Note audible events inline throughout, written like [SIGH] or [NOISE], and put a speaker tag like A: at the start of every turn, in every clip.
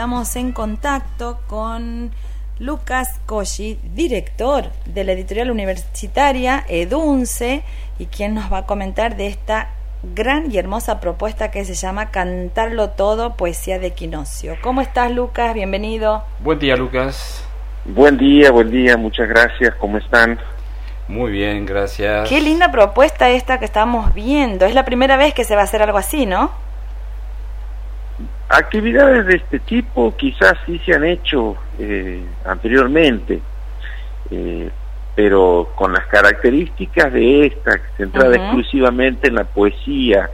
A: estamos en contacto con Lucas Cosci, director de la editorial universitaria Edunce, y quien nos va a comentar de esta gran y hermosa propuesta que se llama Cantarlo Todo, Poesía de Equinoccio. ¿Cómo estás, Lucas? Bienvenido.
B: Buen día, Lucas.
C: Buen día, buen día, muchas gracias. ¿Cómo están?
B: Muy bien, gracias.
A: Qué linda propuesta esta que estamos viendo. Es la primera vez que se va a hacer algo así, ¿no?
C: Actividades de este tipo quizás sí se han hecho eh, anteriormente, eh, pero con las características de esta, centrada exclusivamente en la poesía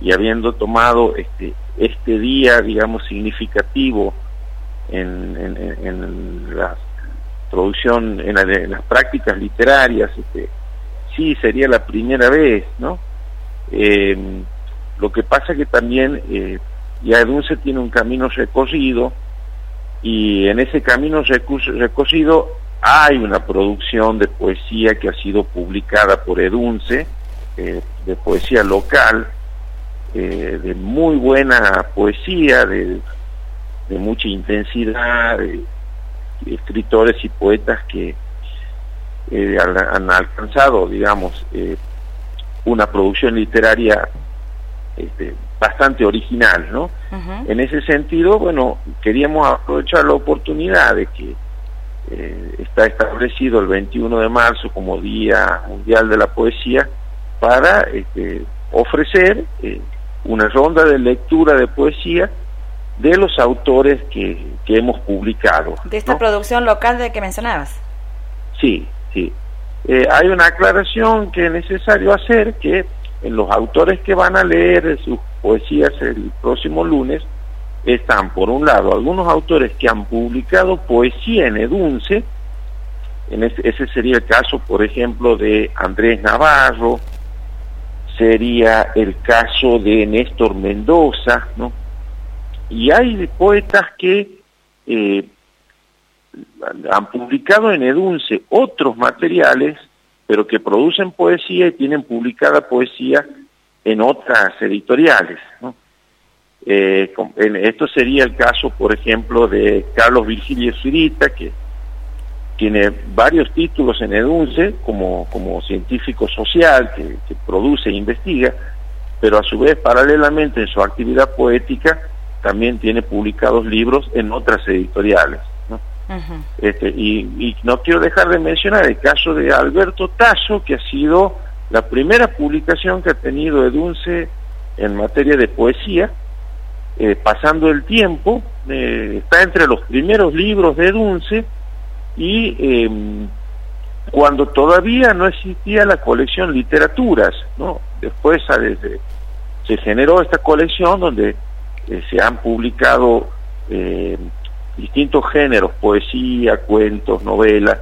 C: y habiendo tomado este, este día, digamos, significativo en, en, la producción, en, las prácticas literarias, este, sí sería la primera vez, ¿no? Eh, lo que pasa que también ya Edunce tiene un camino recorrido y en ese camino recorrido hay una producción de poesía que ha sido publicada por Edunce, eh, de poesía local, eh, de muy buena poesía, de, mucha intensidad, de, escritores y poetas que eh, han, alcanzado, digamos, una producción literaria este, bastante original, ¿no? En ese sentido, bueno, queríamos aprovechar la oportunidad de que eh, está establecido el 21 de marzo como Día Mundial de la Poesía para este, ofrecer eh, una ronda de lectura de poesía de los autores que, que hemos publicado.
A: De esta producción local de que mencionabas.
C: Sí, sí. Eh, hay una aclaración que es necesario hacer, que en los autores que van a leer sus poesías el próximo lunes están, por un lado, algunos autores que han publicado poesía en Edunce, en ese, sería el caso, por ejemplo, de Andrés Navarro, sería el caso de Néstor Mendoza, ¿no? Y hay poetas que eh, han publicado en Edunce otros materiales pero que producen poesía y tienen publicada poesía en otras editoriales. ¿no? Eh, esto sería el caso, por ejemplo, de Carlos Virgilio Zurita, que tiene varios títulos en EDUNCE como, como científico social que, que produce e investiga, pero a su vez, paralelamente en su actividad poética, también tiene publicados libros en otras editoriales este, y, no quiero dejar de mencionar el caso de Alberto Tasso, que ha sido la primera publicación que ha tenido Edunce en materia de poesía, eh, pasando el tiempo, eh, está entre los primeros libros de Edunce y em, cuando todavía no existía la colección Literaturas, ¿no? Después se generó esta colección donde eh, se han publicado distintos géneros, poesía, cuentos, novelas.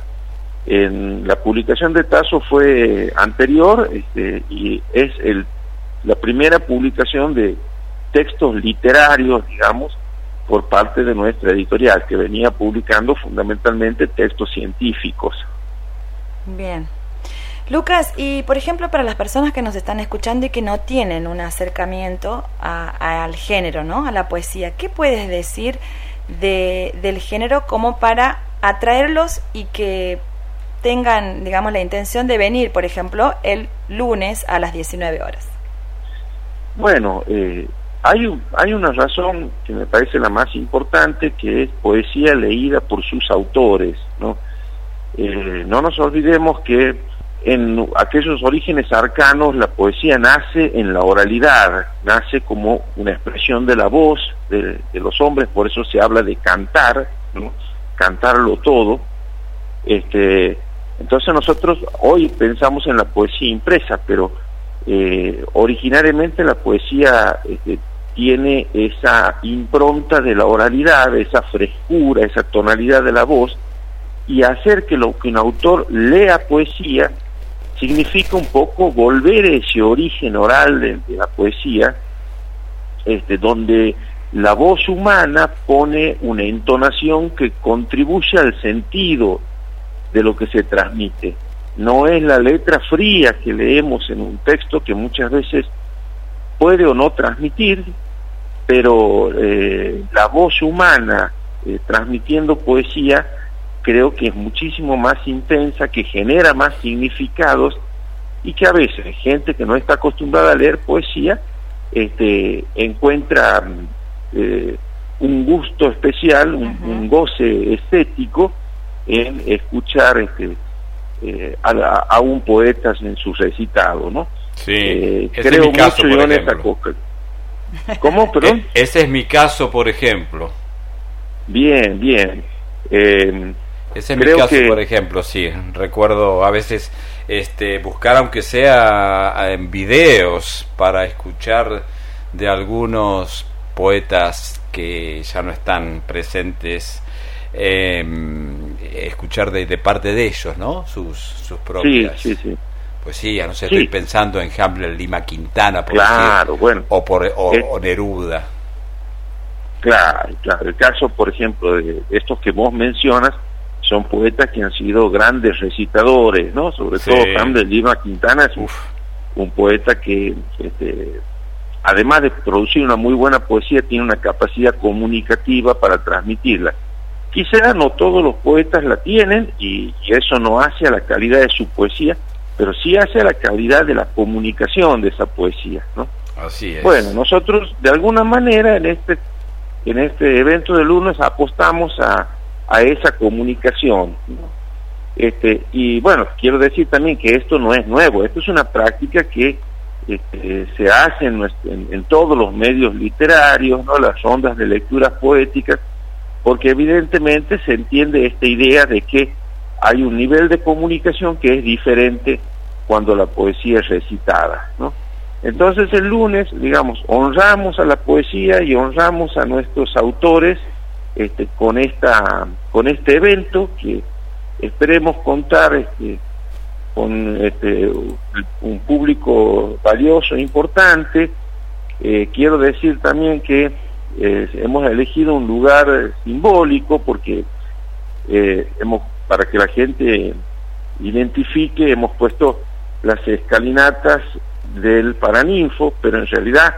C: En la publicación de Tazo fue anterior este, y es el, la primera publicación de textos literarios, digamos, por parte de nuestra editorial, que venía publicando fundamentalmente textos científicos.
A: Bien. Lucas, y por ejemplo, para las personas que nos están escuchando y que no tienen un acercamiento al género, ¿no? A la poesía, ¿qué puedes decir de, del género como para atraerlos y que tengan, digamos, la intención de venir, por ejemplo, el lunes a las 19 horas?
C: Bueno, eh, hay, hay una razón que me parece la más importante, que es poesía leída por sus autores, ¿no? Eh, no nos olvidemos que en aquellos orígenes arcanos la poesía nace en la oralidad, nace como una expresión de la voz de, los hombres, por eso se habla de cantar, ¿no? cantarlo todo. Este, entonces nosotros hoy pensamos en la poesía impresa, pero eh, originariamente la poesía este, tiene esa impronta de la oralidad, esa frescura, esa tonalidad de la voz, y hacer que lo que un autor lea poesía significa un poco volver a ese origen oral de, la poesía, este, donde la voz humana pone una entonación que contribuye al sentido de lo que se transmite. No es la letra fría que leemos en un texto que muchas veces puede o no transmitir, pero eh, la voz humana eh, transmitiendo poesía creo que es muchísimo más intensa, que genera más significados y que a veces gente que no está acostumbrada a leer poesía este, encuentra eh, un gusto especial, un, goce estético en escuchar este, eh, a, un poeta en su recitado, ¿no?
B: Sí, eh, creo es mi caso, mucho en esa cosa.
C: ¿Cómo, [LAUGHS] perdón?
B: E-, ese es mi caso, por ejemplo.
C: Bien, bien.
B: Eh, ese es mi caso, por ejemplo, sí. Recuerdo a veces este, buscar, aunque sea en videos, para escuchar de algunos poetas que ya no están presentes, em, escuchar de, de, parte de ellos, ¿no? Sus, sus propias.
C: Sí, sí, sí.
B: Pues sí, no sé, estoy pensando en Hamlet Lima Quintana, por
C: claro, bueno.
B: o, por, o Neruda.
C: Claro, claro. El caso, por ejemplo, de estos que vos mencionas, son poetas que han sido grandes recitadores, ¿no? Sobre todo de Lima Quintana es un, poeta que, este, además de producir una muy buena poesía, tiene una capacidad comunicativa para transmitirla. Quizá no todos los poetas la tienen y, eso no hace a la calidad de su poesía, pero sí hace a la calidad de la comunicación de esa poesía, ¿no?
B: Así es.
C: Bueno, nosotros de alguna manera en este en este evento del lunes apostamos a a esa comunicación. Este, y bueno, quiero decir también que esto no es nuevo, esto es una práctica que este, se hace en, en, todos los medios literarios, ¿no? las rondas de lecturas poéticas, porque evidentemente se entiende esta idea de que hay un nivel de comunicación que es diferente cuando la poesía es recitada. ¿no? Entonces el lunes, digamos, honramos a la poesía y honramos a nuestros autores, este, con esta con este evento que esperemos contar este, con este, un público valioso e importante. Eh, quiero decir también que eh, hemos elegido un lugar simbólico porque eh, hemos para que la gente identifique hemos puesto las escalinatas del Paraninfo, pero en realidad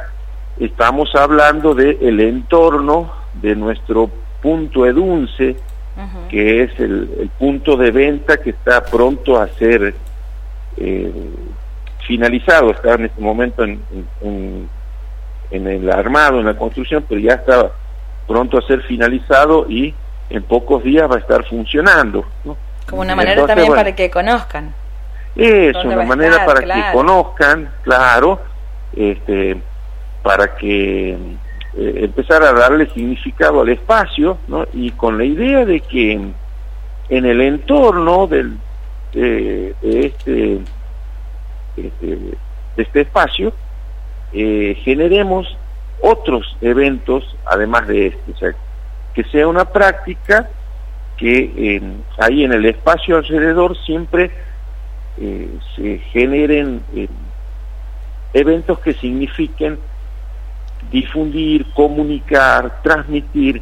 C: estamos hablando del el entorno de nuestro punto Edunce, que es el, punto de venta que está pronto a ser eh, finalizado, está en este momento en, en, el armado, en la construcción, pero ya está pronto a ser finalizado y en pocos días va a estar funcionando.
A: Como una manera también para que conozcan.
C: Es una manera para que conozcan, claro, este, para que eh, empezar a darle significado al espacio, ¿no? y con la idea de que en el entorno del, de, este, este, de este espacio eh, generemos otros eventos además de este, o sea, que sea una práctica que ahí en el espacio alrededor siempre eh, se generen eventos que signifiquen difundir, comunicar, transmitir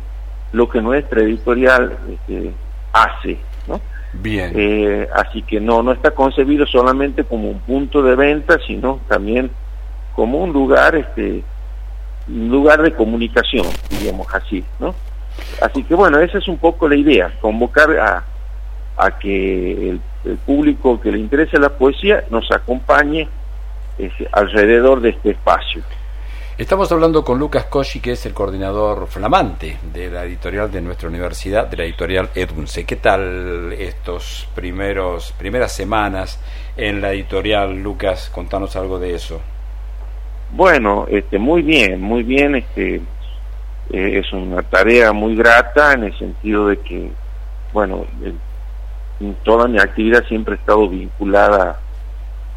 C: lo que nuestra editorial este, hace, ¿no?
B: Bien.
C: Eh, así que no, no está concebido solamente como un punto de venta, sino también como un lugar, este, un lugar de comunicación, digamos así, ¿no? Así que bueno, esa es un poco la idea, convocar a, a que el, público que le interese la poesía nos acompañe este, alrededor de este espacio.
B: Estamos hablando con Lucas Cosci, que es el coordinador flamante de la editorial de nuestra universidad, de la editorial Edunce. ¿Qué tal estos primeros primeras semanas en la editorial, Lucas? Contanos algo de eso.
C: Bueno, este, muy bien, muy bien. Este, eh, es una tarea muy grata en el sentido de que, bueno, toda mi actividad siempre ha estado vinculada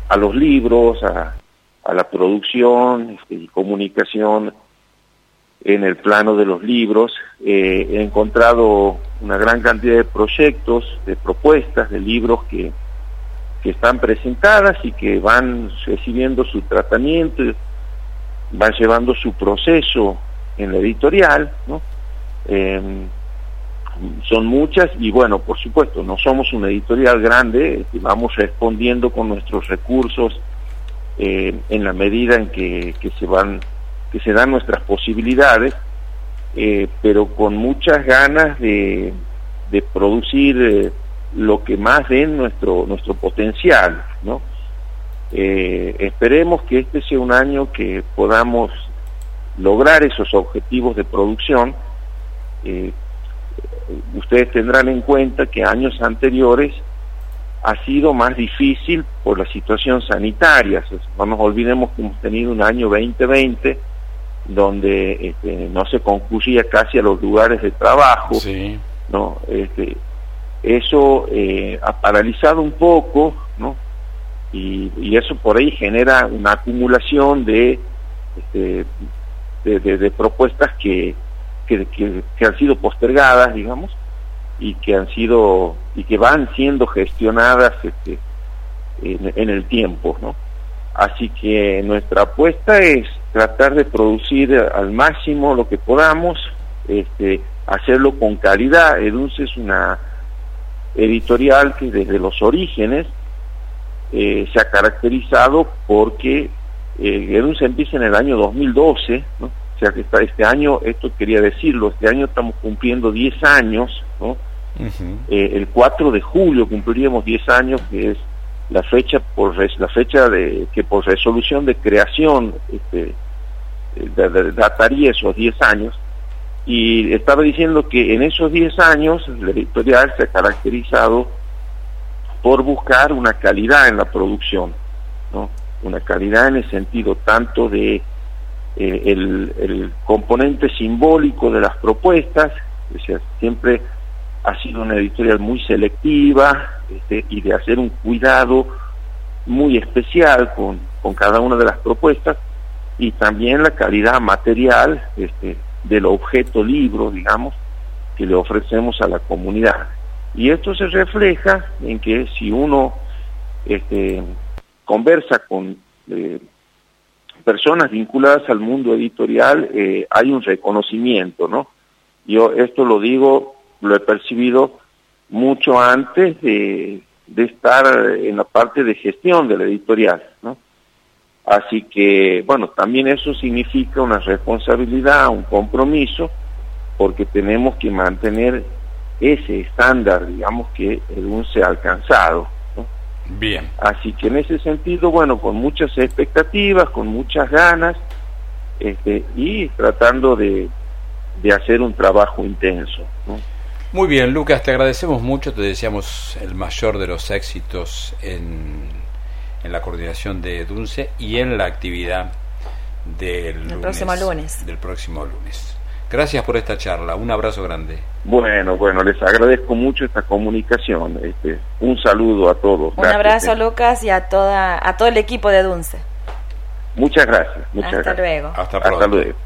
C: a los libros, a, a la producción este, y comunicación en el plano de los libros. Eh, he encontrado una gran cantidad de proyectos, de propuestas, de libros que, que están presentadas y que van recibiendo su tratamiento, van llevando su proceso en la editorial, ¿no? Em, son muchas y bueno, por supuesto, no somos una editorial grande, vamos respondiendo con nuestros recursos eh, en la medida en que, se van que se dan nuestras posibilidades, eh, pero con muchas ganas de, de producir eh, lo que más den nuestro, nuestro potencial, ¿no? Eh, esperemos que este sea un año que podamos lograr esos objetivos de producción. ustedes tendrán en cuenta que años anteriores ha sido más difícil por la situación sanitaria. No nos olvidemos que hemos tenido un año 2020 donde este, no se concluía casi a los lugares de trabajo. ¿no? Este, eso eh, ha paralizado un poco, ¿no? Y, eso por ahí genera una acumulación de, este, de, propuestas que, que han sido postergadas, digamos, y que han sido y que van siendo gestionadas este, en, el tiempo, ¿no? Así que nuestra apuesta es tratar de producir al máximo lo que podamos, este, hacerlo con calidad. Edunce es una editorial que desde los orígenes eh, se ha caracterizado porque eh, Edunce empieza en el año 2012, ¿no? o sea que está este año, esto quería decirlo, este año estamos cumpliendo 10 años, ¿no? Eh, el 4 de julio cumpliríamos 10 años, que es la fecha por la fecha de que por resolución de creación este, dataría esos 10 años. Y estaba diciendo que en esos 10 años la editorial se ha caracterizado por buscar una calidad en la producción, ¿no? una calidad en el sentido tanto de eh, el, componente simbólico de las propuestas, o sea, siempre ha sido una editorial muy selectiva este, y de hacer un cuidado muy especial con, con, cada una de las propuestas y también la calidad material este, del objeto libro, digamos, que le ofrecemos a la comunidad. Y esto se refleja en que si uno este, conversa con eh, personas vinculadas al mundo editorial, eh, hay un reconocimiento, ¿no? Yo esto lo digo lo he percibido mucho antes de, estar en la parte de gestión de la editorial, ¿no? Así que, bueno, también eso significa una responsabilidad, un compromiso, porque tenemos que mantener ese estándar, digamos, que el se ha alcanzado. ¿no?
B: Bien.
C: Así que en ese sentido, bueno, con muchas expectativas, con muchas ganas, este, y tratando de, de hacer un trabajo intenso. ¿no?
B: Muy bien, Lucas, te agradecemos mucho, te deseamos el mayor de los éxitos en, en la coordinación de Dunce y en la actividad del,
A: próximo lunes.
B: Del próximo lunes. Gracias por esta charla, un abrazo grande.
C: Bueno, bueno, les agradezco mucho esta comunicación. Este, un saludo a todos.
A: Un abrazo, Lucas, y a toda a todo el equipo de Dunce.
C: Muchas gracias. Muchas
A: Hasta
C: gracias.
A: luego.
B: Hasta pronto. Hasta luego.